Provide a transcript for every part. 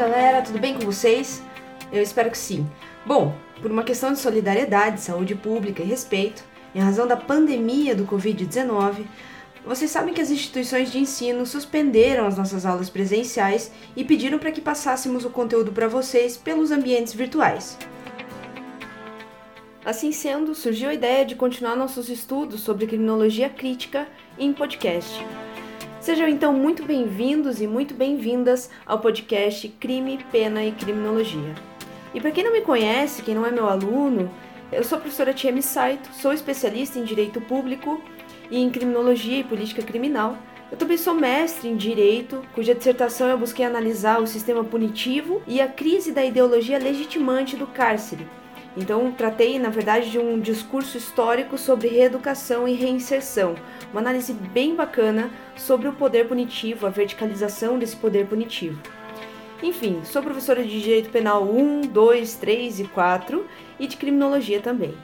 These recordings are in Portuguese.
galera, tudo bem com vocês? Eu espero que sim. Bom, por uma questão de solidariedade, saúde pública e respeito, em razão da pandemia do Covid-19, vocês sabem que as instituições de ensino suspenderam as nossas aulas presenciais e pediram para que passássemos o conteúdo para vocês pelos ambientes virtuais. Assim sendo, surgiu a ideia de continuar nossos estudos sobre criminologia crítica em podcast. Sejam então muito bem-vindos e muito bem-vindas ao podcast Crime, Pena e Criminologia. E para quem não me conhece, quem não é meu aluno, eu sou a professora Tiemi Saito, sou especialista em Direito Público e em Criminologia e Política Criminal. Eu também sou mestre em Direito, cuja dissertação eu busquei analisar o sistema punitivo e a crise da ideologia legitimante do cárcere. Então, tratei, na verdade, de um discurso histórico sobre reeducação e reinserção, uma análise bem bacana sobre o poder punitivo, a verticalização desse poder punitivo. Enfim, sou professora de Direito Penal 1, 2, 3 e 4 e de Criminologia também.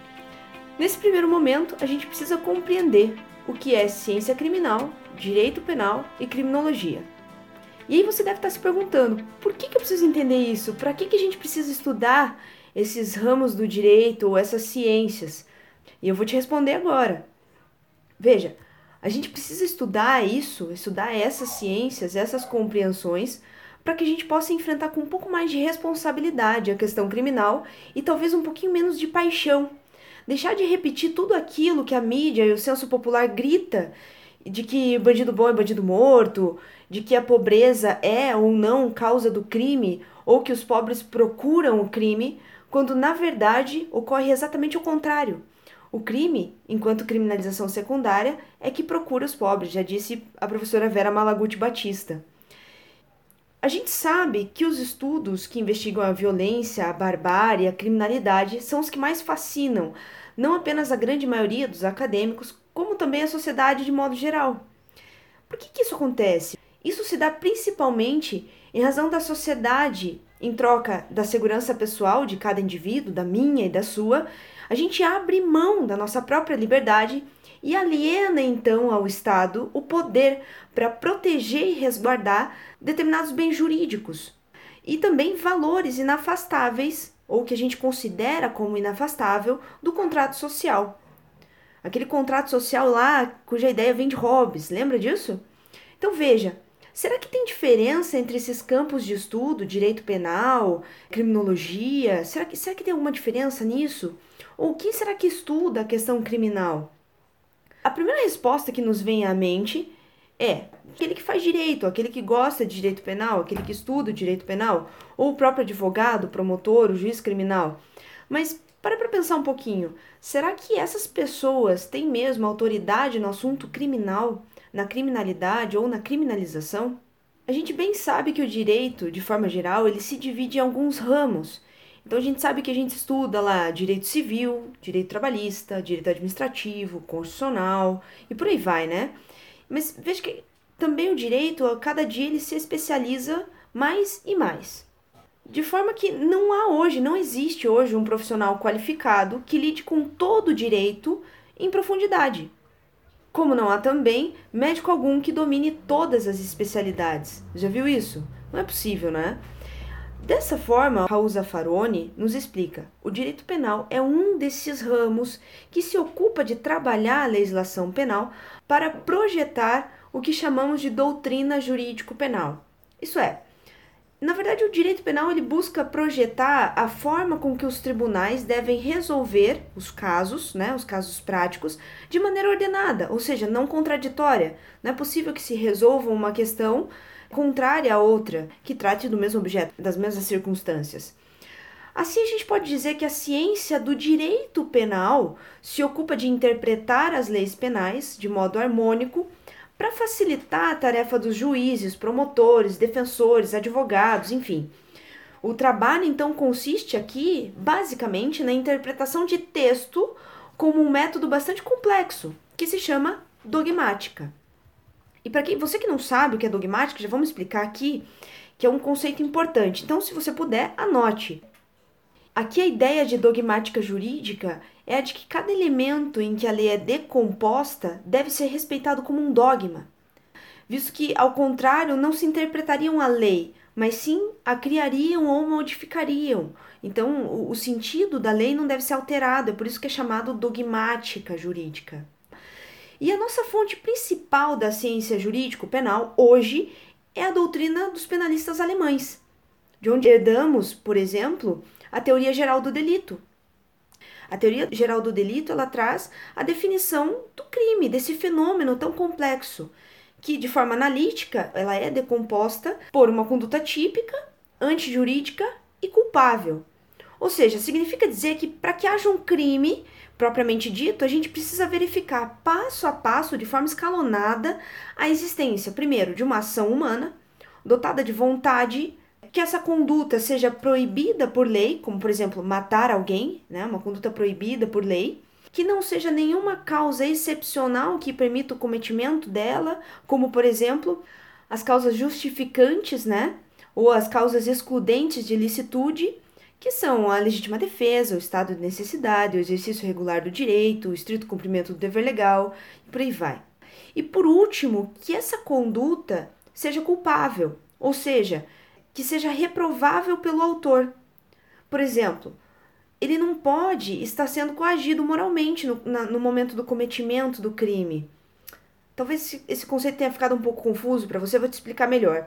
Nesse primeiro momento, a gente precisa compreender o que é ciência criminal, direito penal e criminologia. E aí você deve estar se perguntando, por que, eu preciso entender isso? Para que, que a gente precisa estudar esses ramos do direito ou essas ciências? E eu vou te responder agora. Veja, a gente precisa estudar isso, estudar essas ciências, essas compreensões, para que a gente possa enfrentar com um pouco mais de responsabilidade a questão criminal e talvez um pouquinho menos de paixão deixar de repetir tudo aquilo que a mídia e o senso popular grita de que bandido bom é bandido morto, de que a pobreza é ou não causa do crime, ou que os pobres procuram o crime, quando na verdade ocorre exatamente o contrário. O crime, enquanto criminalização secundária, é que procura os pobres, já disse a professora Vera Malaguti Batista. A gente sabe que os estudos que investigam a violência, a barbárie, a criminalidade são os que mais fascinam, não apenas a grande maioria dos acadêmicos, como também a sociedade de modo geral. Por que, que isso acontece? Isso se dá principalmente em razão da sociedade, em troca da segurança pessoal de cada indivíduo, da minha e da sua, a gente abre mão da nossa própria liberdade e aliena então ao Estado o poder para proteger e resguardar determinados bens jurídicos e também valores inafastáveis, ou que a gente considera como inafastável, do contrato social. Aquele contrato social lá cuja ideia vem de Hobbes, lembra disso? Então veja, será que tem diferença entre esses campos de estudo, direito penal, criminologia? Será que, será que tem alguma diferença nisso? Ou quem será que estuda a questão criminal? A primeira resposta que nos vem à mente é aquele que faz direito, aquele que gosta de direito penal, aquele que estuda direito penal, ou o próprio advogado, promotor, o juiz criminal. Mas para para pensar um pouquinho. Será que essas pessoas têm mesmo autoridade no assunto criminal, na criminalidade ou na criminalização? A gente bem sabe que o direito, de forma geral, ele se divide em alguns ramos. Então a gente sabe que a gente estuda lá direito civil, direito trabalhista, direito administrativo, constitucional e por aí vai, né? Mas veja que também o direito, a cada dia ele se especializa mais e mais. De forma que não há hoje, não existe hoje um profissional qualificado que lide com todo o direito em profundidade. Como não há também médico algum que domine todas as especialidades. Já viu isso? Não é possível, né? Dessa forma, Raul Zaffaroni nos explica: o direito penal é um desses ramos que se ocupa de trabalhar a legislação penal para projetar o que chamamos de doutrina jurídico-penal. Isso é, na verdade, o direito penal ele busca projetar a forma com que os tribunais devem resolver os casos, né, os casos práticos, de maneira ordenada, ou seja, não contraditória. Não é possível que se resolva uma questão contrária a outra, que trate do mesmo objeto, das mesmas circunstâncias. Assim, a gente pode dizer que a ciência do direito penal se ocupa de interpretar as leis penais de modo harmônico para facilitar a tarefa dos juízes, promotores, defensores, advogados, enfim. O trabalho então consiste aqui, basicamente, na interpretação de texto como um método bastante complexo, que se chama dogmática. E para quem você que não sabe o que é dogmática, já vamos explicar aqui que é um conceito importante. Então, se você puder, anote. Aqui a ideia de dogmática jurídica é a de que cada elemento em que a lei é decomposta deve ser respeitado como um dogma, visto que, ao contrário, não se interpretariam a lei, mas sim a criariam ou modificariam. Então, o, o sentido da lei não deve ser alterado, é por isso que é chamado dogmática jurídica. E a nossa fonte principal da ciência jurídico-penal hoje é a doutrina dos penalistas alemães, de onde herdamos, por exemplo, a teoria geral do delito. A teoria geral do delito ela traz a definição do crime, desse fenômeno tão complexo, que de forma analítica ela é decomposta por uma conduta típica, antijurídica e culpável. Ou seja, significa dizer que para que haja um crime propriamente dito, a gente precisa verificar passo a passo, de forma escalonada, a existência, primeiro, de uma ação humana dotada de vontade, que essa conduta seja proibida por lei, como por exemplo matar alguém, né, uma conduta proibida por lei, que não seja nenhuma causa excepcional que permita o cometimento dela, como por exemplo as causas justificantes, né, ou as causas excludentes de licitude, que são a legítima defesa, o estado de necessidade, o exercício regular do direito, o estrito cumprimento do dever legal e por aí vai. E por último, que essa conduta seja culpável, ou seja, que seja reprovável pelo autor. Por exemplo, ele não pode estar sendo coagido moralmente no, na, no momento do cometimento do crime. Talvez esse, esse conceito tenha ficado um pouco confuso para você, eu vou te explicar melhor.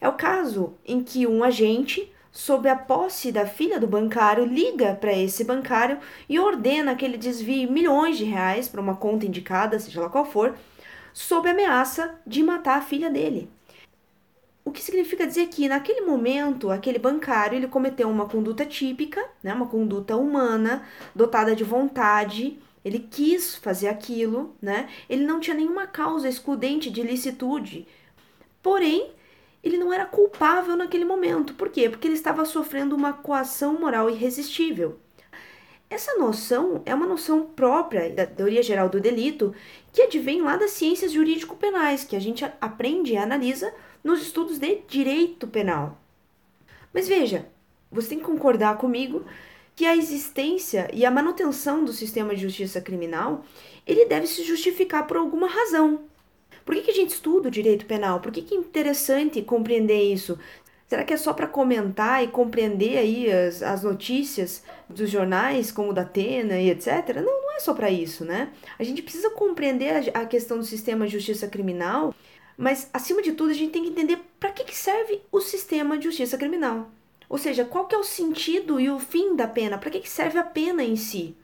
É o caso em que um agente sob a posse da filha do bancário, liga para esse bancário e ordena que ele desvie milhões de reais para uma conta indicada, seja lá qual for, sob ameaça de matar a filha dele. O que significa dizer que naquele momento, aquele bancário, ele cometeu uma conduta típica, né, uma conduta humana, dotada de vontade, ele quis fazer aquilo, né? Ele não tinha nenhuma causa excludente de ilicitude. Porém, ele não era culpável naquele momento. Por quê? Porque ele estava sofrendo uma coação moral irresistível. Essa noção é uma noção própria da teoria geral do delito que advém lá das ciências jurídico-penais, que a gente aprende e analisa nos estudos de direito penal. Mas veja, você tem que concordar comigo que a existência e a manutenção do sistema de justiça criminal ele deve se justificar por alguma razão. Por que, que a gente estuda o direito penal? Por que, que é interessante compreender isso? Será que é só para comentar e compreender aí as, as notícias dos jornais, como o da Atena e etc? Não, não é só para isso, né? A gente precisa compreender a, a, questão do sistema de justiça criminal, mas acima de tudo a gente tem que entender para que, que serve o sistema de justiça criminal. Ou seja, qual que é o sentido e o fim da pena? Para que, que serve a pena em si?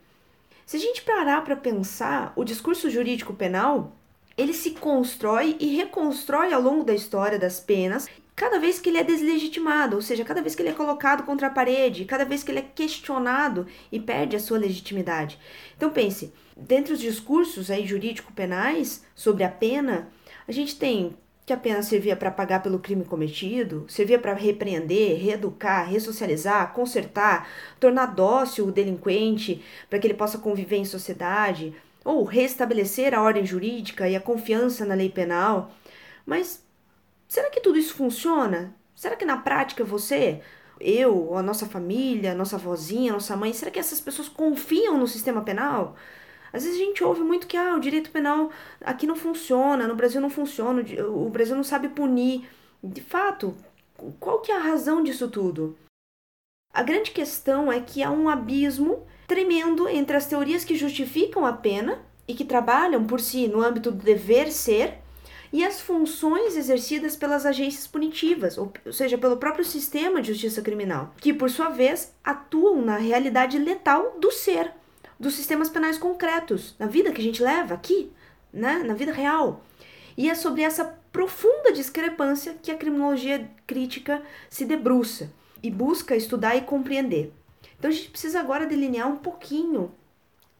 Se a gente parar para pensar, o discurso jurídico penal ele se constrói e reconstrói ao longo da história das penas, cada vez que ele é deslegitimado, ou seja, cada vez que ele é colocado contra a parede, cada vez que ele é questionado e perde a sua legitimidade. Então pense, dentre os discursos aí jurídico-penais sobre a pena, a gente tem que a pena servia para pagar pelo crime cometido, servia para repreender, reeducar, ressocializar, consertar, tornar dócil o delinquente para que ele possa conviver em sociedade, ou restabelecer a ordem jurídica e a confiança na lei penal. Mas será que tudo isso funciona? Será que na prática você, eu, a nossa família, a nossa vozinha, a nossa mãe, será que essas pessoas confiam no sistema penal? Às vezes a gente ouve muito que ah, o direito penal aqui não funciona, no Brasil não funciona, o Brasil não sabe punir. De fato, qual que é a razão disso tudo? A grande questão é que há um abismo tremendo entre as teorias que justificam a pena e que trabalham por si no âmbito do dever ser e as funções exercidas pelas agências punitivas, ou seja, pelo próprio sistema de justiça criminal, que por sua vez atuam na realidade letal do ser, dos sistemas penais concretos, na vida que a gente leva aqui, né, na vida real. E é sobre essa profunda discrepância que a criminologia crítica se debruça e busca estudar e compreender. Então a gente precisa agora delinear um pouquinho,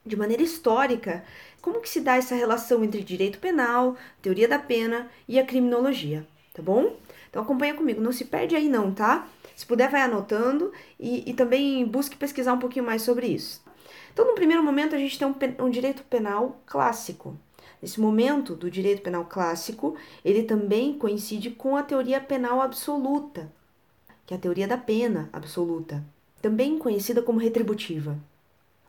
de maneira histórica, como que se dá essa relação entre direito penal, teoria da pena e a criminologia, tá bom? Então acompanha comigo, não se perde aí não, tá? Se puder, vai anotando e, e também busque pesquisar um pouquinho mais sobre isso. Então, no primeiro momento, a gente tem um, um direito penal clássico. Nesse momento do direito penal clássico, ele também coincide com a teoria penal absoluta, que é a teoria da pena absoluta também conhecida como retributiva.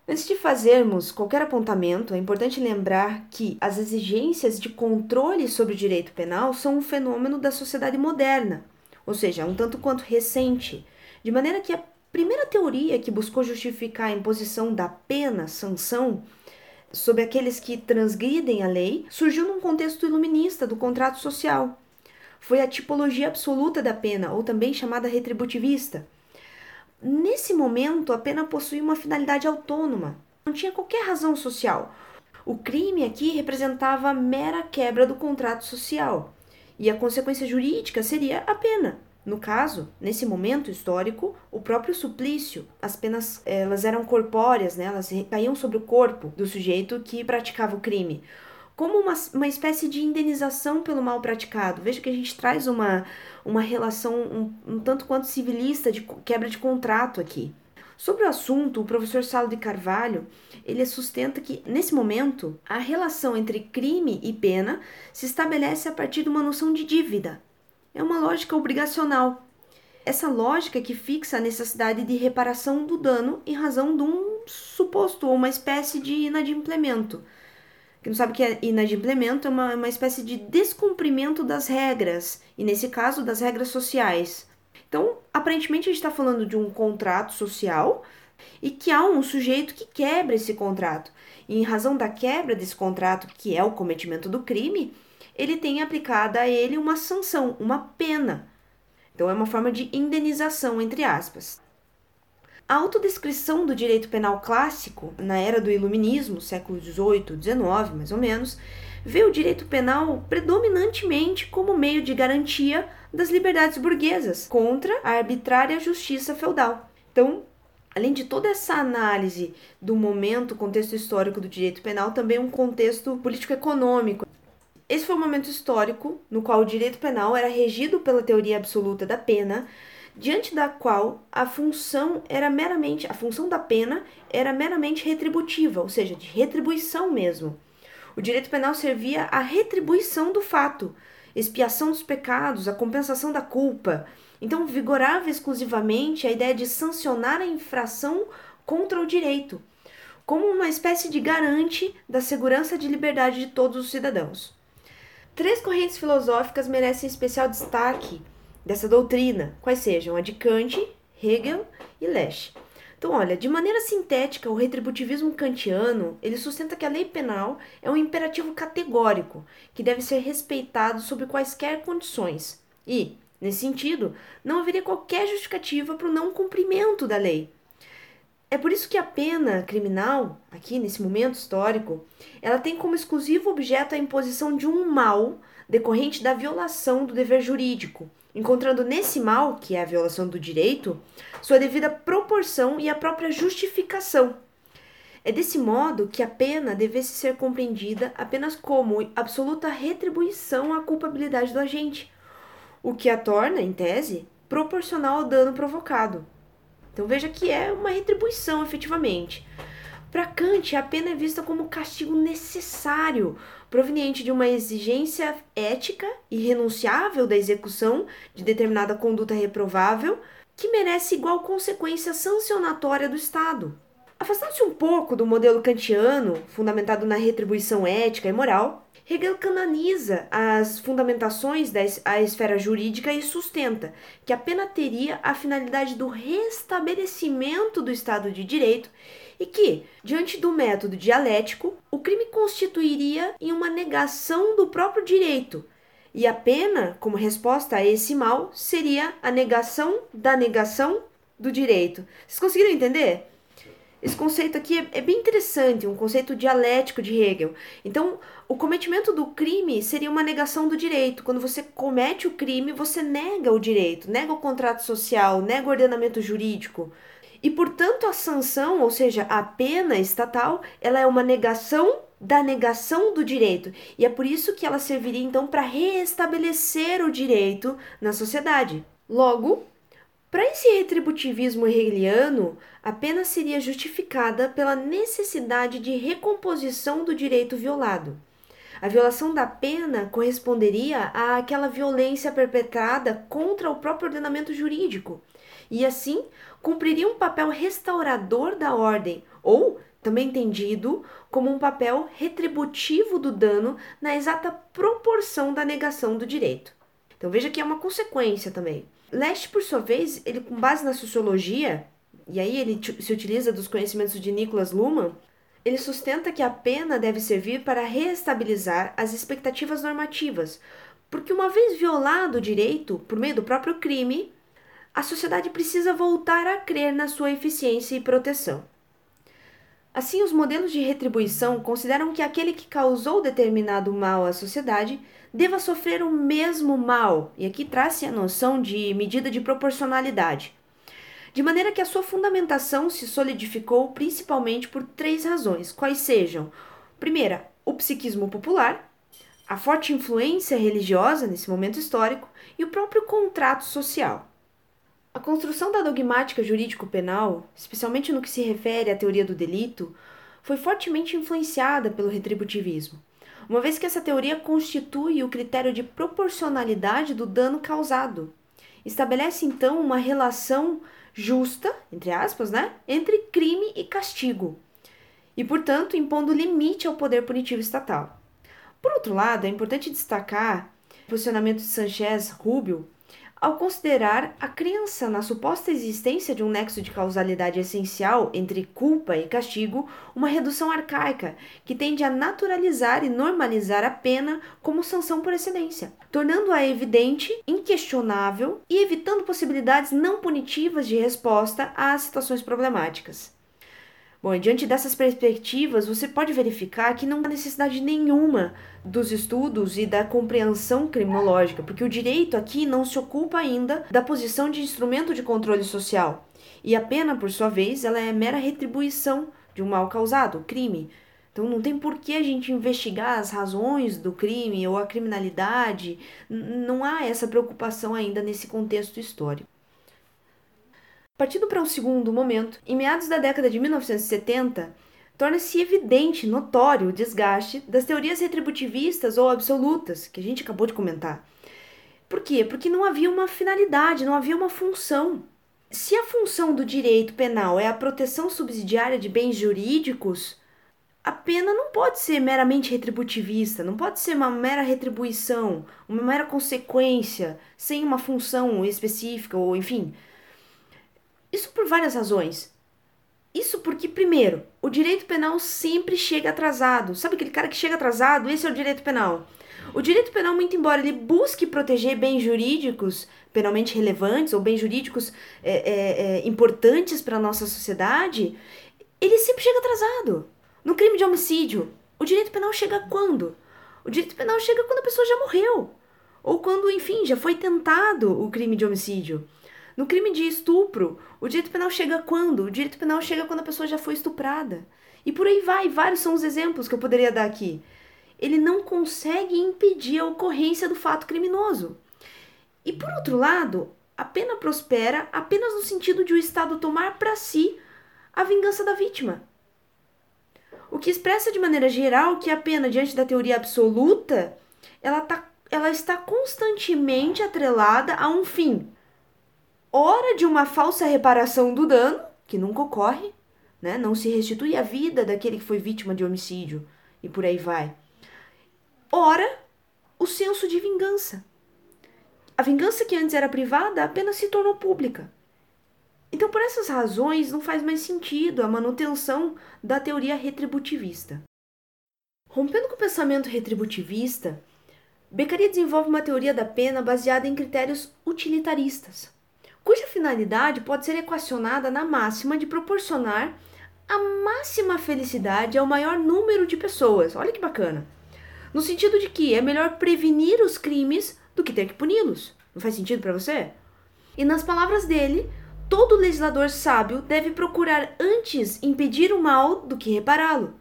Antes de fazermos qualquer apontamento, é importante lembrar que as exigências de controle sobre o direito penal são um fenômeno da sociedade moderna, ou seja, um tanto quanto recente, de maneira que a primeira teoria que buscou justificar a imposição da pena, sanção, sobre aqueles que transgridem a lei surgiu num contexto iluminista do contrato social. Foi a tipologia absoluta da pena, ou também chamada retributivista. Nesse momento, a pena possuía uma finalidade autônoma, não tinha qualquer razão social. O crime aqui representava mera quebra do contrato social, e a consequência jurídica seria a pena. No caso, nesse momento histórico, o próprio suplício, as penas elas eram corpóreas, né? elas caíam sobre o corpo do sujeito que praticava o crime, como uma, uma espécie de indenização pelo mal praticado. Veja que a gente traz uma, uma relação um, um tanto quanto civilista de quebra de contrato aqui. Sobre o assunto, o professor Salo de Carvalho, ele sustenta que, nesse momento, a relação entre crime e pena se estabelece a partir de uma noção de dívida, é uma lógica obrigacional. Essa lógica que fixa a necessidade de reparação do dano em razão de um suposto ou uma espécie de inadimplemento. Quem não sabe o que é inadimplemento é uma, uma espécie de descumprimento das regras, e nesse caso das regras sociais. Então, aparentemente, a gente está falando de um contrato social e que há um sujeito que quebra esse contrato. E em razão da quebra desse contrato, que é o cometimento do crime, ele tem aplicada a ele uma sanção, uma pena. Então é uma forma de indenização, entre aspas. A autodescrição do direito penal clássico, na era do Iluminismo, século XVIII, XIX mais ou menos, vê o direito penal predominantemente como meio de garantia das liberdades burguesas contra a arbitrária justiça feudal. Então, além de toda essa análise do momento, contexto histórico do direito penal, também um contexto político-econômico. Esse foi um momento histórico no qual o direito penal era regido pela teoria absoluta da pena, diante da qual a função era meramente a função da pena era meramente retributiva, ou seja, de retribuição mesmo. O direito penal servia à retribuição do fato, expiação dos pecados, a compensação da culpa. Então vigorava exclusivamente a ideia de sancionar a infração contra o direito, como uma espécie de garante da segurança de liberdade de todos os cidadãos. Três correntes filosóficas merecem especial destaque dessa doutrina, quais sejam a de Kant, Hegel e Lesch. Então, olha, de maneira sintética, o retributivismo kantiano, ele sustenta que a lei penal é um imperativo categórico, que deve ser respeitado sob quaisquer condições. E, nesse sentido, não haveria qualquer justificativa para o não cumprimento da lei. É por isso que a pena criminal, aqui nesse momento histórico, ela tem como exclusivo objeto a imposição de um mal decorrente da violação do dever jurídico, encontrando nesse mal, que é a violação do direito, sua devida proporção e a própria justificação. É desse modo que a pena devesse ser compreendida apenas como absoluta retribuição à culpabilidade do agente, o que a torna, em tese, proporcional ao dano provocado. Então veja que é uma retribuição efetivamente. Para Kant, a pena é vista como castigo necessário, proveniente de uma exigência ética irrenunciável da execução de determinada conduta reprovável, que merece igual consequência sancionatória do Estado. Afastando-se um pouco do modelo kantiano, fundamentado na retribuição ética e moral, Hegel canoniza as fundamentações da esfera jurídica e sustenta que a pena teria a finalidade do restabelecimento do Estado de Direito e que, diante do método dialético, o crime constituiria em uma negação do próprio direito, e a pena, como resposta a esse mal, seria a negação da negação do direito. Vocês conseguiram entender? Esse conceito aqui é, é, bem interessante, um conceito dialético de Hegel. Então, o cometimento do crime seria uma negação do direito. Quando você comete o crime, você nega o direito, nega o contrato social, nega o ordenamento jurídico. E, portanto, a sanção, ou seja, a pena estatal, ela é uma negação da negação do direito. E é por isso que ela serviria, então, para reestabelecer o direito na sociedade. Logo, para esse retributivismo hegeliano, a pena seria justificada pela necessidade de recomposição do direito violado. A violação da pena corresponderia àquela violência perpetrada contra o próprio ordenamento jurídico e, assim, cumpriria um papel restaurador da ordem, ou também entendido como um papel retributivo do dano na exata proporção da negação do direito. Então veja que é uma consequência também. Leste, por sua vez, ele com base na sociologia, e aí ele se utiliza dos conhecimentos de Nicholas Luhmann, ele sustenta que a pena deve servir para reestabilizar as expectativas normativas, porque uma vez violado o direito por meio do próprio crime, a sociedade precisa voltar a crer na sua eficiência e proteção. Assim, os modelos de retribuição consideram que aquele que causou determinado mal à sociedade deva sofrer o mesmo mal, e aqui traz-se a noção de medida de proporcionalidade, de maneira que a sua fundamentação se solidificou principalmente por três razões, quais sejam: primeira, o psiquismo popular, a forte influência religiosa nesse momento histórico e o próprio contrato social. A construção da dogmática jurídico-penal, especialmente no que se refere à teoria do delito, foi fortemente influenciada pelo retributivismo, uma vez que essa teoria constitui o critério de proporcionalidade do dano causado. Estabelece então uma relação justa, entre aspas, né, entre crime e castigo, e, portanto, impondo limite ao poder punitivo estatal. Por outro lado, é importante destacar o posicionamento de Sanchez Rubio ao considerar a crença na suposta existência de um nexo de causalidade essencial entre culpa e castigo uma redução arcaica que tende a naturalizar e normalizar a pena como sanção por excelência, tornando-a evidente, inquestionável e evitando possibilidades não punitivas de resposta às situações problemáticas. Bom, diante dessas perspectivas, você pode verificar que não há necessidade nenhuma dos estudos e da compreensão criminológica, porque o direito aqui não se ocupa ainda da posição de instrumento de controle social. E a pena, por sua vez, ela é mera retribuição de um mal causado, crime. Então não tem por que a gente investigar as razões do crime ou a criminalidade. Não há essa preocupação ainda nesse contexto histórico. Partindo para um segundo momento, em meados da década de 1970, torna-se evidente, notório o desgaste das teorias retributivistas ou absolutas, que a gente acabou de comentar. Por quê? Porque não havia uma finalidade, não havia uma função. Se a função do direito penal é a proteção subsidiária de bens jurídicos, a pena não pode ser meramente retributivista, não pode ser uma mera retribuição, uma mera consequência, sem uma função específica, ou enfim, isso por várias razões. Isso porque, primeiro, o direito penal sempre chega atrasado. Sabe aquele cara que chega atrasado? Esse é o direito penal. O direito penal, muito embora ele busque proteger bens jurídicos penalmente relevantes ou bens jurídicos é, é, é, importantes para a nossa sociedade, ele sempre chega atrasado. No crime de homicídio, o direito penal chega quando? O direito penal chega quando a pessoa já morreu. Ou quando, enfim, já foi tentado o crime de homicídio. No crime de estupro, o direito penal chega quando? O direito penal chega quando a pessoa já foi estuprada. E por aí vai, vários são os exemplos que eu poderia dar aqui. Ele não consegue impedir a ocorrência do fato criminoso. E por outro lado, a pena prospera apenas no sentido de o Estado tomar para si a vingança da vítima. O que expressa de maneira geral que a pena, diante da teoria absoluta, ela, tá, ela está constantemente atrelada a um fim, ora de uma falsa reparação do dano, que nunca ocorre, né? não se restitui a vida daquele que foi vítima de homicídio, e por aí vai. Ora, o senso de vingança. A vingança que antes era privada apenas se tornou pública. Então, por essas razões, não faz mais sentido a manutenção da teoria retributivista. Rompendo com o pensamento retributivista, Beccaria desenvolve uma teoria da pena baseada em critérios utilitaristas cuja finalidade pode ser equacionada na máxima de proporcionar a máxima felicidade ao maior número de pessoas. Olha que bacana. No sentido de que é melhor prevenir os crimes do que ter que puni-los. Não faz sentido para você? E nas palavras dele, todo legislador sábio deve procurar antes impedir o mal do que repará-lo,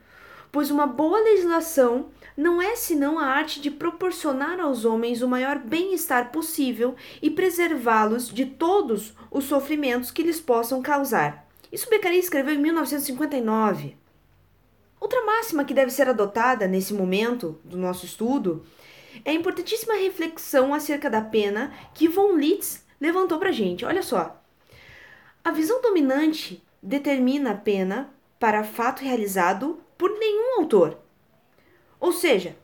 pois uma boa legislação não é senão a arte de proporcionar aos homens o maior bem-estar possível e preservá-los de todos os sofrimentos que lhes possam causar. Isso Beccaria escreveu em 1959. Outra máxima que deve ser adotada nesse momento do nosso estudo é a importantíssima reflexão acerca da pena que von Litz levantou para gente. Olha só. A visão dominante determina a pena para fato realizado por nenhum autor, ou seja,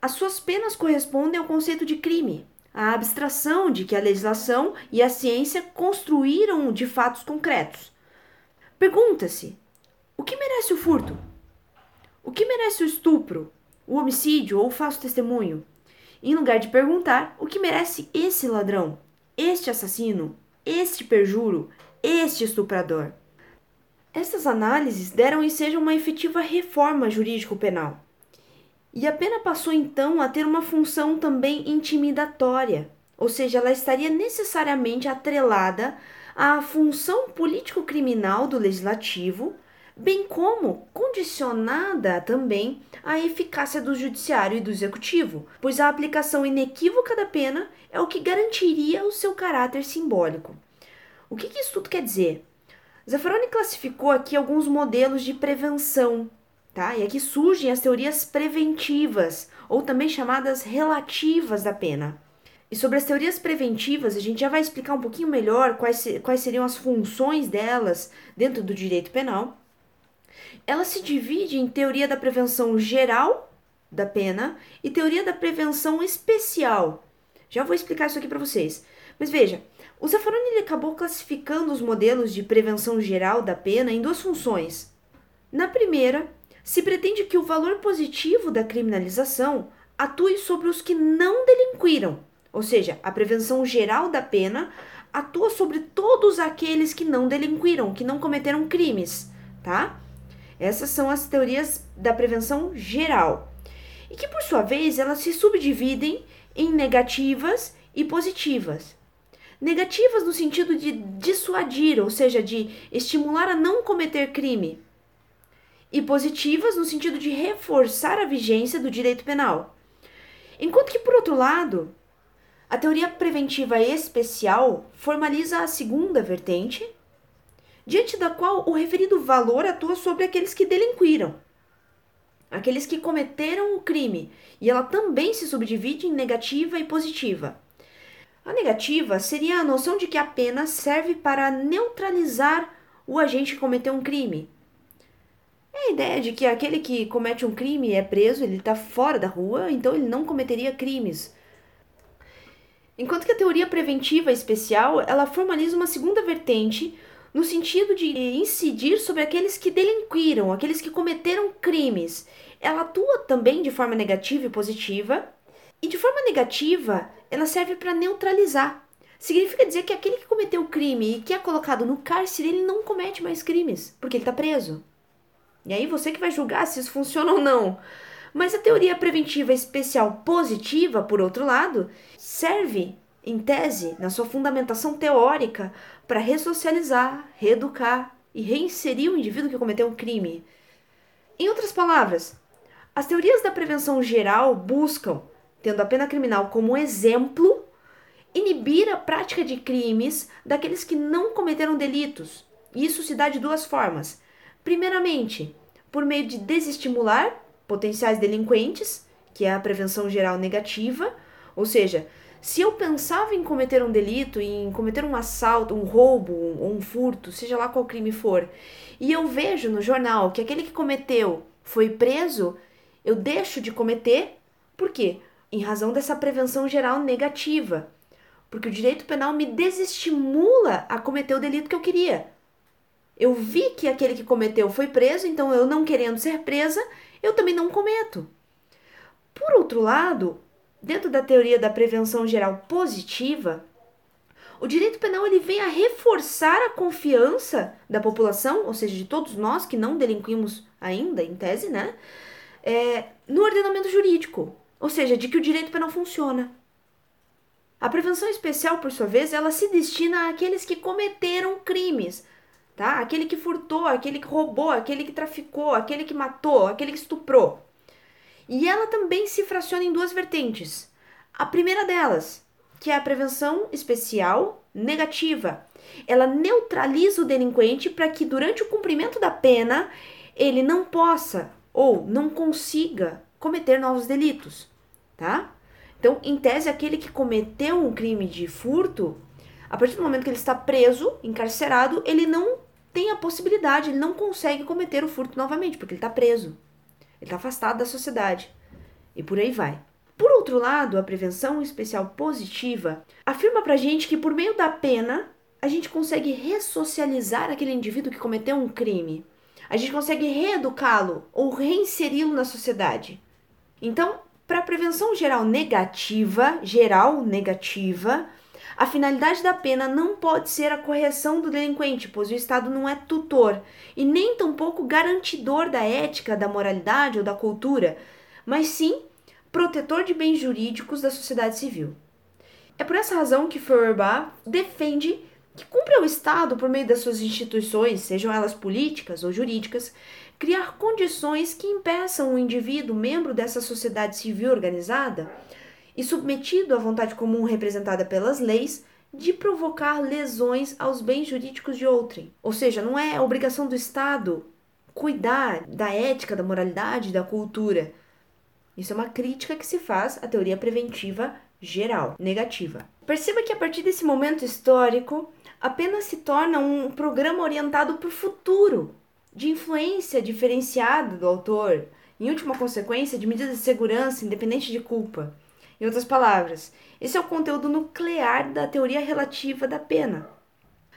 as suas penas correspondem ao conceito de crime, a abstração de que a legislação e a ciência construíram de fatos concretos. Pergunta-se: o que merece o furto? O que merece o estupro, o homicídio ou o falso testemunho? Em lugar de perguntar o que merece esse ladrão, este assassino, este perjuro, este estuprador. Essas análises deram ensejo uma efetiva reforma jurídico-penal. E a pena passou então a ter uma função também intimidatória, ou seja, ela estaria necessariamente atrelada à função político-criminal do legislativo, bem como condicionada também à eficácia do judiciário e do executivo, pois a aplicação inequívoca da pena é o que garantiria o seu caráter simbólico. O que, que isso tudo quer dizer? Zaffaroni classificou aqui alguns modelos de prevenção, tá? E aqui surgem as teorias preventivas, ou também chamadas relativas da pena. E sobre as teorias preventivas, a gente já vai explicar um pouquinho melhor quais, quais seriam as funções delas dentro do direito penal. Ela se divide em teoria da prevenção geral da pena e teoria da prevenção especial. Já vou explicar isso aqui para vocês. Mas veja, o Zaffaroni acabou classificando os modelos de prevenção geral da pena em duas funções. Na primeira, se pretende que o valor positivo da criminalização atue sobre os que não delinquiram, ou seja, a prevenção geral da pena atua sobre todos aqueles que não delinquiram, que não cometeram crimes, tá? Essas são as teorias da prevenção geral. E que, por sua vez, elas se subdividem em negativas e positivas. Negativas no sentido de dissuadir, ou seja, de estimular a não cometer crime. E positivas no sentido de reforçar a vigência do direito penal. Enquanto que, por outro lado, a teoria preventiva especial formaliza a segunda vertente, diante da qual o referido valor atua sobre aqueles que delinquiram, aqueles que cometeram o crime, e ela também se subdivide em negativa e positiva. A negativa seria a noção de que a pena serve para neutralizar o agente que cometeu um crime. É a ideia de que aquele que comete um crime é preso, ele está fora da rua, então ele não cometeria crimes. Enquanto que a teoria preventiva especial, ela formaliza uma segunda vertente no sentido de incidir sobre aqueles que delinquiram, aqueles que cometeram crimes. Ela atua também de forma negativa e positiva, e de forma negativa, ela serve para neutralizar. Significa dizer que aquele que cometeu o crime e que é colocado no cárcere, ele não comete mais crimes, porque ele está preso. E aí você que vai julgar se isso funciona ou não. Mas a teoria preventiva especial positiva, por outro lado, serve, em tese, na sua fundamentação teórica, para ressocializar, reeducar e reinserir o indivíduo que cometeu um crime. Em outras palavras, as teorias da prevenção geral buscam tendo a pena criminal como exemplo, inibir a prática de crimes daqueles que não cometeram delitos. Isso se dá de duas formas. Primeiramente, por meio de desestimular potenciais delinquentes, que é a prevenção geral negativa, ou seja, se eu pensava em cometer um delito, em cometer um assalto, um roubo ou um furto, seja lá qual crime for, e eu vejo no jornal que aquele que cometeu foi preso, eu deixo de cometer. Por quê? em razão dessa prevenção geral negativa, porque o direito penal me desestimula a cometer o delito que eu queria. Eu vi que aquele que cometeu foi preso, então eu não querendo ser presa, eu também não cometo. Por outro lado, dentro da teoria da prevenção geral positiva, o direito penal ele vem a reforçar a confiança da população, ou seja, de todos nós que não delinquimos ainda, em tese, né? É, no ordenamento jurídico ou seja, de que o direito penal funciona. A prevenção especial, por sua vez, ela se destina àqueles que cometeram crimes, tá? Aquele que furtou, aquele que roubou, aquele que traficou, aquele que matou, aquele que estuprou. E ela também se fraciona em duas vertentes. A primeira delas, que é a prevenção especial negativa. Ela neutraliza o delinquente para que durante o cumprimento da pena ele não possa ou não consiga cometer novos delitos tá? Então, em tese, aquele que cometeu um crime de furto, a partir do momento que ele está preso, encarcerado, ele não tem a possibilidade, ele não consegue cometer o furto novamente, porque ele está preso. Ele está afastado da sociedade. E por aí vai. Por outro lado, a prevenção especial positiva afirma pra gente que por meio da pena a gente consegue ressocializar aquele indivíduo que cometeu um crime. A gente consegue reeducá-lo ou reinseri-lo na sociedade. Então, para a prevenção geral negativa, geral negativa, a finalidade da pena não pode ser a correção do delinquente, pois o Estado não é tutor e nem tampouco garantidor da ética, da moralidade ou da cultura, mas sim protetor de bens jurídicos da sociedade civil. É por essa razão que Feuerbach defende que cumpre ao Estado, por meio das suas instituições, sejam elas políticas ou jurídicas, criar condições que impeçam o indivíduo, membro dessa sociedade civil organizada e submetido à vontade comum representada pelas leis, de provocar lesões aos bens jurídicos de outrem. Ou seja, não é obrigação do Estado cuidar da ética, da moralidade, da cultura, isso é uma crítica que se faz à teoria preventiva geral, negativa. Perceba que a partir desse momento histórico, apenas se torna um programa orientado para o futuro, de influência diferenciada do autor, em última consequência, de medidas de segurança independente de culpa. Em outras palavras, esse é o conteúdo nuclear da teoria relativa da pena.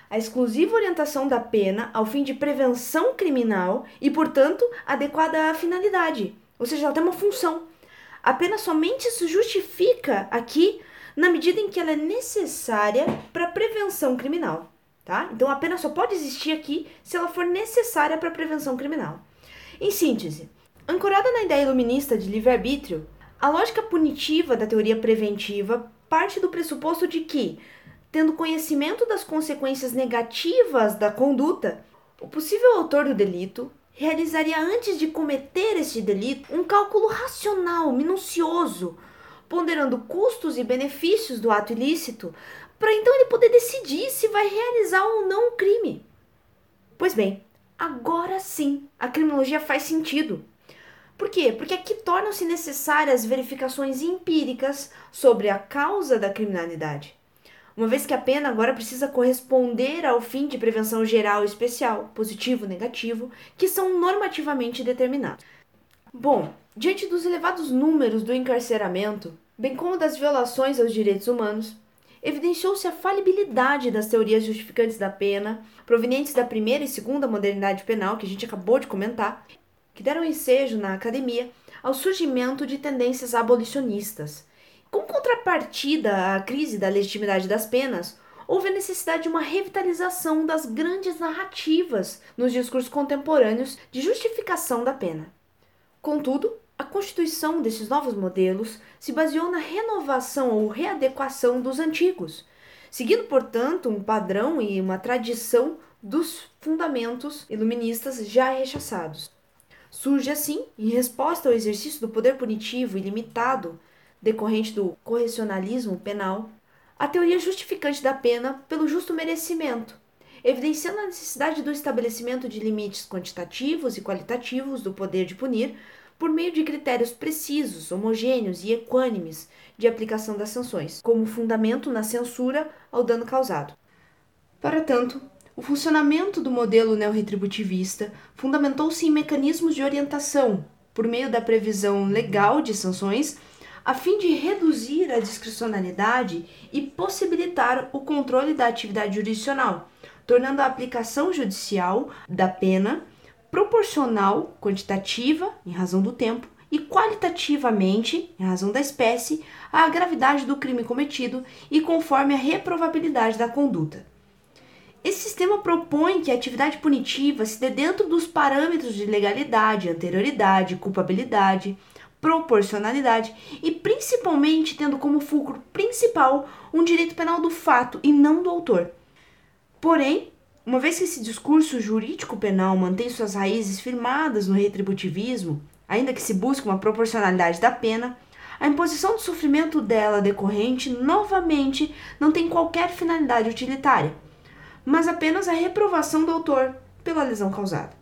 A exclusiva orientação da pena ao fim de prevenção criminal e, portanto, adequada à finalidade ou seja, ela tem uma função. A pena somente se justifica aqui na medida em que ela é necessária para prevenção criminal, tá? Então a pena só pode existir aqui se ela for necessária para prevenção criminal. Em síntese, ancorada na ideia iluminista de livre-arbítrio, a lógica punitiva da teoria preventiva parte do pressuposto de que, tendo conhecimento das consequências negativas da conduta, o possível autor do delito realizaria antes de cometer este delito um cálculo racional, minucioso, ponderando custos e benefícios do ato ilícito, para então ele poder decidir se vai realizar ou não o crime. Pois bem, agora sim a criminologia faz sentido. Por quê? Porque aqui tornam-se necessárias verificações empíricas sobre a causa da criminalidade uma vez que a pena agora precisa corresponder ao fim de prevenção geral e especial, positivo, negativo, que são normativamente determinados. Bom, diante dos elevados números do encarceramento, bem como das violações aos direitos humanos, evidenciou-se a falibilidade das teorias justificantes da pena, provenientes da primeira e segunda modernidade penal, que a gente acabou de comentar, que deram ensejo na academia ao surgimento de tendências abolicionistas como contrapartida à crise da legitimidade das penas, houve a necessidade de uma revitalização das grandes narrativas nos discursos contemporâneos de justificação da pena. Contudo, a constituição desses novos modelos se baseou na renovação ou readequação dos antigos, seguindo, portanto, um padrão e uma tradição dos fundamentos iluministas já rechaçados. Surge assim, em resposta ao exercício do poder punitivo ilimitado decorrente do correcionalismo penal, a teoria justificante da pena pelo justo merecimento, evidenciando a necessidade do estabelecimento de limites quantitativos e qualitativos do poder de punir por meio de critérios precisos, homogêneos e equânimes de aplicação das sanções, como fundamento na censura ao dano causado. Para tanto, o funcionamento do modelo neorretributivista fundamentou-se em mecanismos de orientação, por meio da previsão legal de sanções a fim de reduzir a discricionalidade e possibilitar o controle da atividade jurisdicional, tornando a aplicação judicial da pena proporcional, quantitativa, em razão do tempo, e qualitativamente, em razão da espécie, à gravidade do crime cometido e conforme a reprovabilidade da conduta. Esse sistema propõe que a atividade punitiva se dê dentro dos parâmetros de legalidade, anterioridade, culpabilidade, proporcionalidade e principalmente tendo como fulcro principal um direito penal do fato e não do autor. Porém, uma vez que esse discurso jurídico penal mantém suas raízes firmadas no retributivismo, ainda que se busque uma proporcionalidade da pena, a imposição do sofrimento dela decorrente novamente não tem qualquer finalidade utilitária, mas apenas a reprovação do autor pela lesão causada.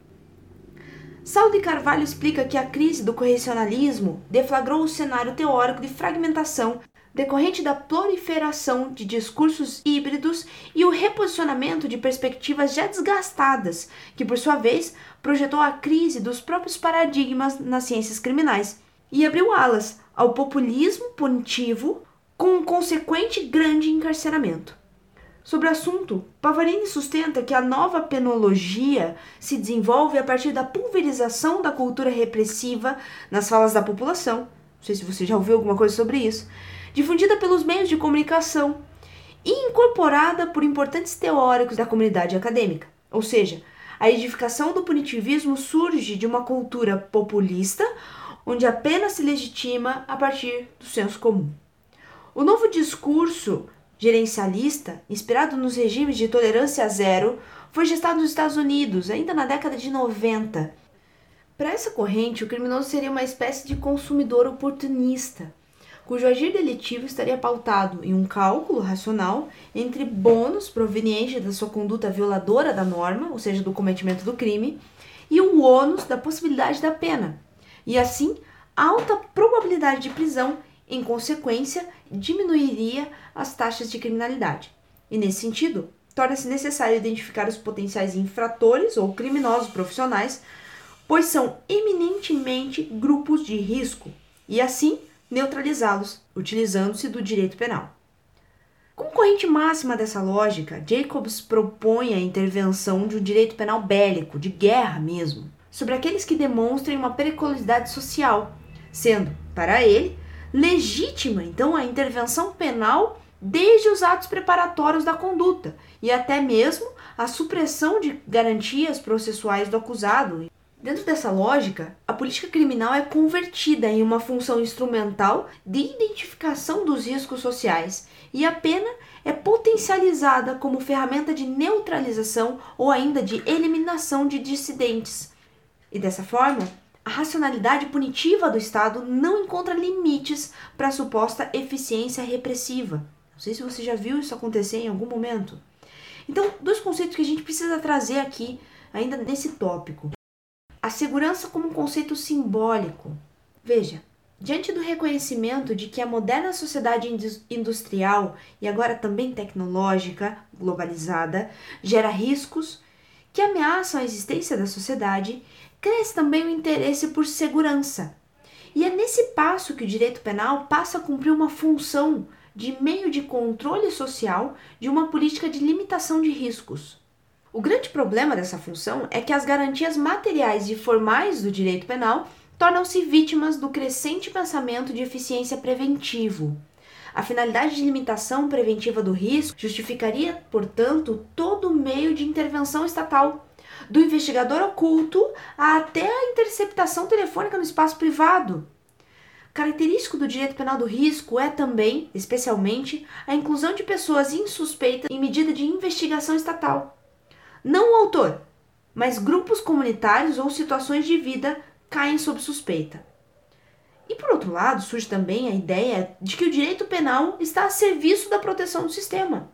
Saulo de Carvalho explica que a crise do correcionalismo deflagrou o cenário teórico de fragmentação decorrente da proliferação de discursos híbridos e o reposicionamento de perspectivas já desgastadas, que por sua vez projetou a crise dos próprios paradigmas nas ciências criminais e abriu alas ao populismo punitivo com um consequente grande encarceramento. Sobre o assunto, Pavarini sustenta que a nova penologia se desenvolve a partir da pulverização da cultura repressiva nas falas da população. Não sei se você já ouviu alguma coisa sobre isso. Difundida pelos meios de comunicação e incorporada por importantes teóricos da comunidade acadêmica. Ou seja, a edificação do punitivismo surge de uma cultura populista, onde a pena se legitima a partir do senso comum. O novo discurso gerencialista, inspirado nos regimes de tolerância zero, foi gestado nos Estados Unidos ainda na década de 90. Para essa corrente, o criminoso seria uma espécie de consumidor oportunista, cujo agir delitivo estaria pautado em um cálculo racional entre bônus provenientes da sua conduta violadora da norma, ou seja, do cometimento do crime, e o ônus da possibilidade da pena, e assim alta probabilidade de prisão em consequência, diminuiria as taxas de criminalidade. E nesse sentido, torna-se necessário identificar os potenciais infratores ou criminosos profissionais, pois são eminentemente grupos de risco, e assim neutralizá-los, utilizando-se do direito penal. Como corrente máxima dessa lógica, Jacobs propõe a intervenção de um direito penal bélico, de guerra mesmo, sobre aqueles que demonstrem uma periculosidade social, sendo, para ele, legítima, então, a intervenção penal desde os atos preparatórios da conduta e até mesmo a supressão de garantias processuais do acusado. Dentro dessa lógica, a política criminal é convertida em uma função instrumental de identificação dos riscos sociais e a pena é potencializada como ferramenta de neutralização ou ainda de eliminação de dissidentes. E dessa forma, a racionalidade punitiva do Estado não encontra limites para a suposta eficiência repressiva. Não sei se você já viu isso acontecer em algum momento. Então, dois conceitos que a gente precisa trazer aqui, ainda nesse tópico. A segurança como um conceito simbólico. Veja, diante do reconhecimento de que a moderna sociedade industrial e agora também tecnológica, globalizada, gera riscos que ameaçam a existência da sociedade, cresce também o interesse por segurança. E é nesse passo que o direito penal passa a cumprir uma função de meio de controle social de uma política de limitação de riscos. O grande problema dessa função é que as garantias materiais e formais do direito penal tornam-se vítimas do crescente pensamento de eficiência preventivo. A finalidade de limitação preventiva do risco justificaria, portanto, todo meio de intervenção estatal, do investigador oculto até a interceptação telefônica no espaço privado. Característico do direito penal do risco é também, especialmente, a inclusão de pessoas insuspeitas em medida de investigação estatal. Não o autor, mas grupos comunitários ou situações de vida caem sob suspeita. E por outro lado, surge também a ideia de que o direito penal está a serviço da proteção do sistema.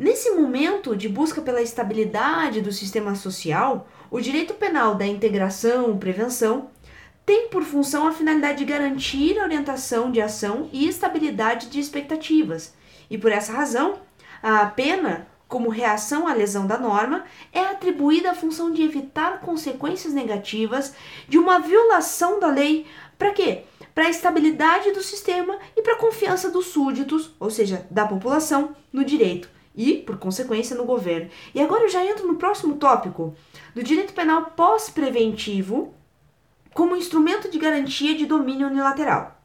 Nesse momento de busca pela estabilidade do sistema social, o direito penal da integração, prevenção, tem por função a finalidade de garantir a orientação de ação e estabilidade de expectativas. E por essa razão, a pena, como reação à lesão da norma, é atribuída a função de evitar consequências negativas de uma violação da lei. Para quê? Para a estabilidade do sistema e para a confiança dos súditos, ou seja, da população, no direito e, por consequência, no governo. E agora eu já entro no próximo tópico, do direito penal pós-preventivo como instrumento de garantia de domínio unilateral.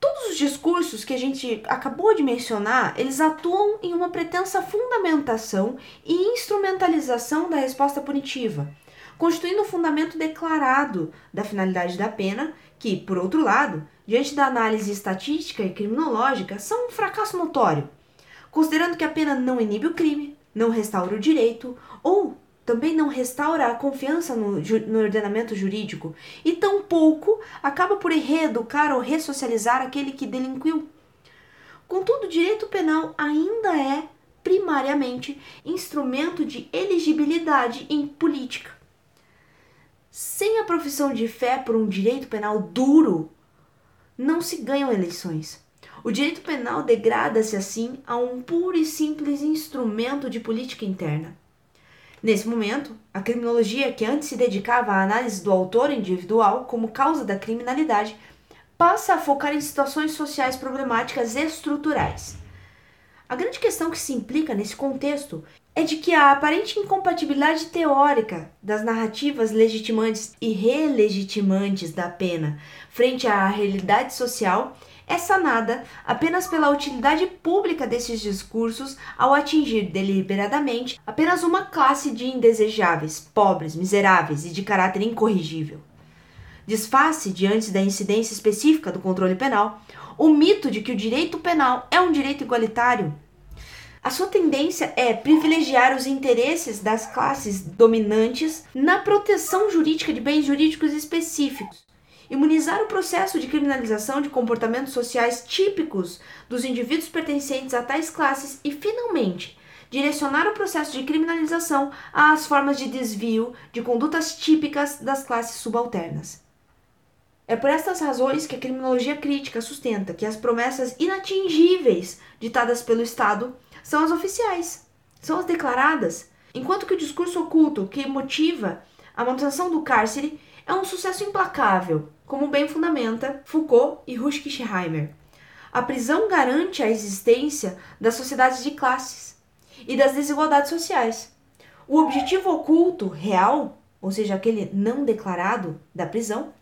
Todos os discursos que a gente acabou de mencionar, eles atuam em uma pretensa fundamentação e instrumentalização da resposta punitiva, constituindo o fundamento declarado da finalidade da pena, que, por outro lado, diante da análise estatística e criminológica, são um fracasso notório considerando que a pena não inibe o crime, não restaura o direito ou também não restaura a confiança no, no, ordenamento jurídico e tampouco acaba por reeducar ou ressocializar aquele que delinquiu. Contudo, o direito penal ainda é, primariamente, instrumento de elegibilidade em política. Sem a profissão de fé por um direito penal duro, não se ganham eleições. O direito penal degrada-se assim a um puro e simples instrumento de política interna. Nesse momento, a criminologia, que antes se dedicava à análise do autor individual como causa da criminalidade, passa a focar em situações sociais problemáticas estruturais. A grande questão que se implica nesse contexto é de que a aparente incompatibilidade teórica das narrativas legitimantes e relegitimantes da pena frente à realidade social é sanada apenas pela utilidade pública desses discursos ao atingir deliberadamente apenas uma classe de indesejáveis, pobres, miseráveis e de caráter incorrigível. Desface, diante da incidência específica do controle penal, o mito de que o direito penal é um direito igualitário a sua tendência é privilegiar os interesses das classes dominantes na proteção jurídica de bens jurídicos específicos, imunizar o processo de criminalização de comportamentos sociais típicos dos indivíduos pertencentes a tais classes e, finalmente, direcionar o processo de criminalização às formas de desvio de condutas típicas das classes subalternas. É por estas razões que a criminologia crítica sustenta que as promessas inatingíveis ditadas pelo Estado são as oficiais, são as declaradas, enquanto que o discurso oculto que motiva a manutenção do cárcere é um sucesso implacável, como bem fundamenta Foucault e Ruschheimer. A prisão garante a existência das sociedades de classes e das desigualdades sociais. O objetivo oculto, real, ou seja, aquele não declarado da prisão,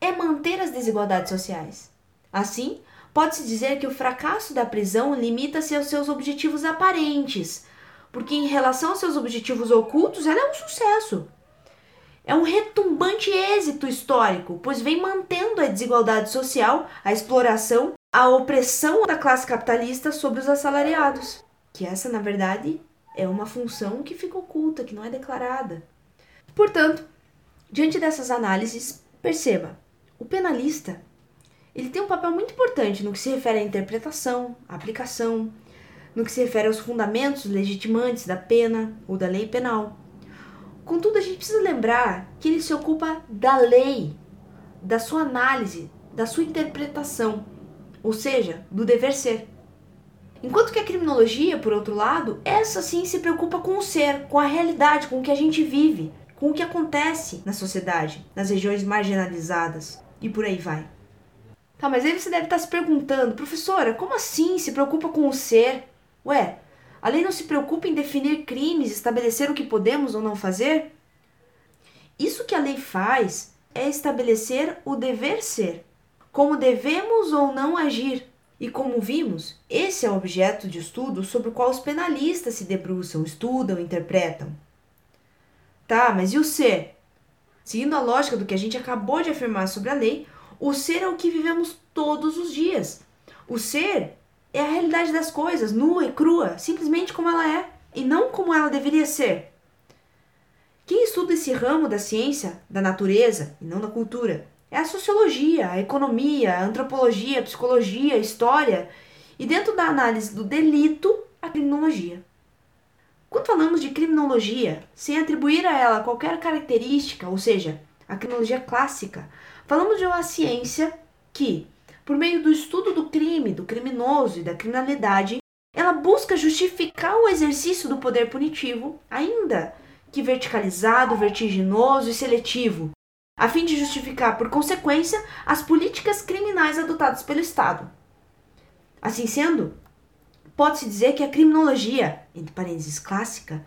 é manter as desigualdades sociais. Assim, Pode-se dizer que o fracasso da prisão limita-se aos seus objetivos aparentes, porque em relação aos seus objetivos ocultos, ela é um sucesso. É um retumbante êxito histórico, pois vem mantendo a desigualdade social, a exploração, a opressão da classe capitalista sobre os assalariados. Que essa, na verdade, é uma função que fica oculta, que não é declarada. Portanto, diante dessas análises, perceba: o penalista ele tem um papel muito importante no que se refere à interpretação, à aplicação, no que se refere aos fundamentos legitimantes da pena ou da lei penal. Contudo, a gente precisa lembrar que ele se ocupa da lei, da sua análise, da sua interpretação, ou seja, do dever ser. Enquanto que a criminologia, por outro lado, essa sim se preocupa com o ser, com a realidade, com o que a gente vive, com o que acontece na sociedade, nas regiões marginalizadas e por aí vai. Tá, mas aí você deve estar se perguntando, professora, como assim se preocupa com o ser? Ué, a lei não se preocupa em definir crimes, estabelecer o que podemos ou não fazer? Isso que a lei faz é estabelecer o dever ser, como devemos ou não agir. E como vimos, esse é o objeto de estudo sobre o qual os penalistas se debruçam, estudam, interpretam. Tá, mas e o ser? Seguindo a lógica do que a gente acabou de afirmar sobre a lei, o ser é o que vivemos todos os dias. O ser é a realidade das coisas, nua e crua, simplesmente como ela é, e não como ela deveria ser. Quem estuda esse ramo da ciência, da natureza e não da cultura, é a sociologia, a economia, a antropologia, a psicologia, a história e, dentro da análise do delito, a criminologia. Quando falamos de criminologia, sem atribuir a ela qualquer característica, ou seja, a criminologia clássica, Falamos de uma ciência que, por meio do estudo do crime, do criminoso e da criminalidade, ela busca justificar o exercício do poder punitivo, ainda que verticalizado, vertiginoso e seletivo, a fim de justificar, por consequência, as políticas criminais adotadas pelo Estado. Assim sendo, pode-se dizer que a criminologia, entre parênteses clássica,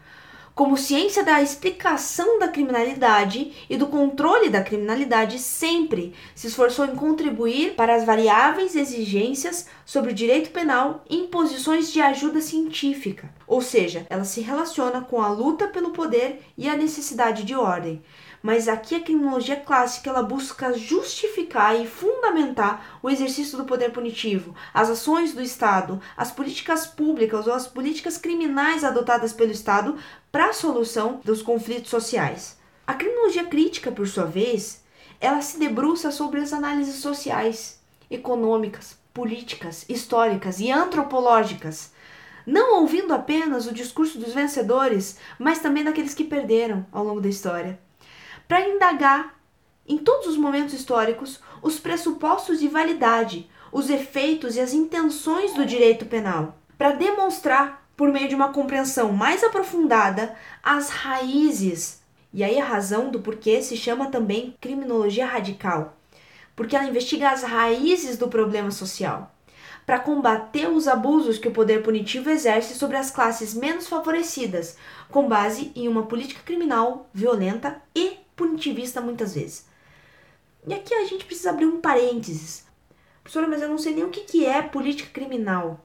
como ciência da explicação da criminalidade e do controle da criminalidade, sempre se esforçou em contribuir para as variáveis exigências sobre o direito penal em posições de ajuda científica, ou seja, ela se relaciona com a luta pelo poder e a necessidade de ordem, mas aqui a criminologia clássica ela busca justificar e fundamentar o exercício do poder punitivo, as ações do Estado, as políticas públicas ou as políticas criminais adotadas pelo Estado para a solução dos conflitos sociais. A criminologia crítica, por sua vez, ela se debruça sobre as análises sociais, econômicas, políticas, históricas e antropológicas, não ouvindo apenas o discurso dos vencedores, mas também daqueles que perderam ao longo da história para indagar, em todos os momentos históricos, os pressupostos de validade, os efeitos e as intenções do direito penal, para demonstrar, por meio de uma compreensão mais aprofundada, as raízes. E aí a razão do porquê se chama também criminologia radical. porque ela investiga as raízes do problema social para combater os abusos que o poder punitivo exerce sobre as classes menos favorecidas, com base em uma política criminal violenta e punitivista muitas vezes. E aqui a gente precisa abrir um parênteses. Professora, mas eu não sei nem o que é política criminal.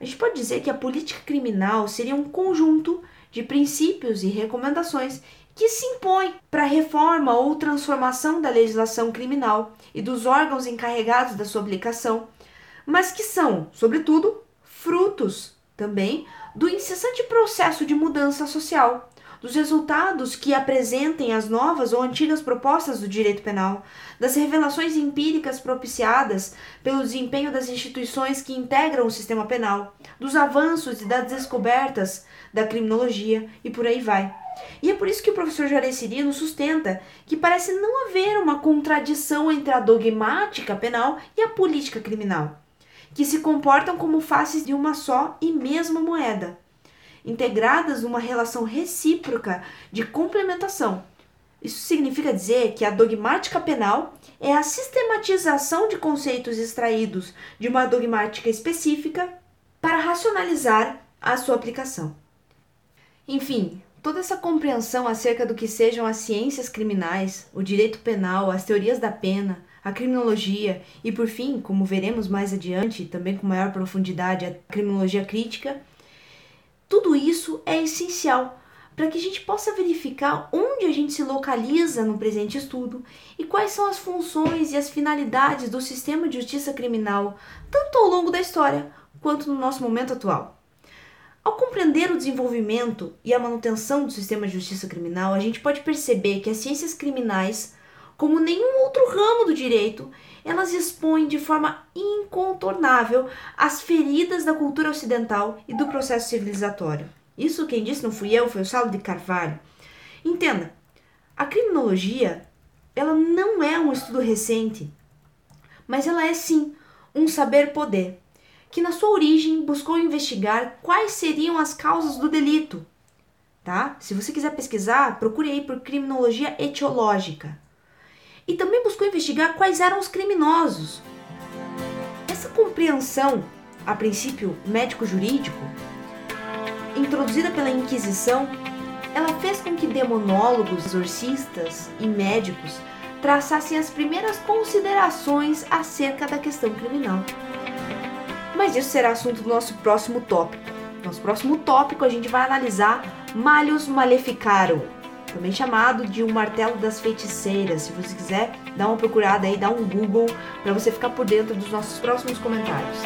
A gente pode dizer que a política criminal seria um conjunto de princípios e recomendações que se impõe para a reforma ou transformação da legislação criminal e dos órgãos encarregados da sua aplicação, mas que são, sobretudo, frutos também do incessante processo de mudança social, dos resultados que apresentem as novas ou antigas propostas do direito penal, das revelações empíricas propiciadas pelo desempenho das instituições que integram o sistema penal, dos avanços e das descobertas da criminologia e por aí vai. E é por isso que o professor Jaré Cirino sustenta que parece não haver uma contradição entre a dogmática penal e a política criminal, que se comportam como faces de uma só e mesma moeda, integradas numa relação recíproca de complementação. Isso significa dizer que a dogmática penal é a sistematização de conceitos extraídos de uma dogmática específica para racionalizar a sua aplicação. Enfim, toda essa compreensão acerca do que sejam as ciências criminais, o direito penal, as teorias da pena, a criminologia e, por fim, como veremos mais adiante, também com maior profundidade, a criminologia crítica, tudo isso é essencial para que a gente possa verificar onde a gente se localiza no presente estudo e quais são as funções e as finalidades do sistema de justiça criminal, tanto ao longo da história quanto no nosso momento atual. Ao compreender o desenvolvimento e a manutenção do sistema de justiça criminal, a gente pode perceber que as ciências criminais, como nenhum outro ramo do direito, elas expõem de forma incontornável as feridas da cultura ocidental e do processo civilizatório. Isso quem disse não fui eu, foi o Saulo de Carvalho. Entenda, a criminologia, ela não é um estudo recente, mas ela é sim um saber poder que na sua origem buscou investigar quais seriam as causas do delito. Tá? Se você quiser pesquisar, procure aí por criminologia etiológica. E também buscou investigar quais eram os criminosos. Essa compreensão, a princípio médico-jurídico, introduzida pela Inquisição, ela fez com que demonólogos, exorcistas e médicos traçassem as primeiras considerações acerca da questão criminal mas isso será assunto do nosso próximo tópico. Nosso próximo tópico a gente vai analisar Malhus Maleficarum, também chamado de o martelo das feiticeiras. Se você quiser, dá uma procurada aí, dá um Google para você ficar por dentro dos nossos próximos comentários.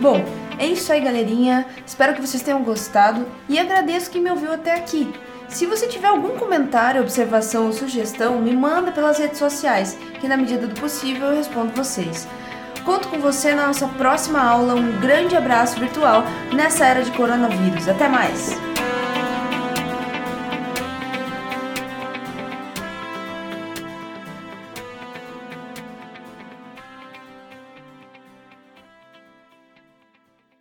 Bom, é isso aí, galerinha. Espero que vocês tenham gostado e agradeço quem me ouviu até aqui. Se você tiver algum comentário, observação ou sugestão, me manda pelas redes sociais, que na medida do possível eu respondo vocês. Conto com você na nossa próxima aula. Um grande abraço virtual nessa era de coronavírus. Até mais!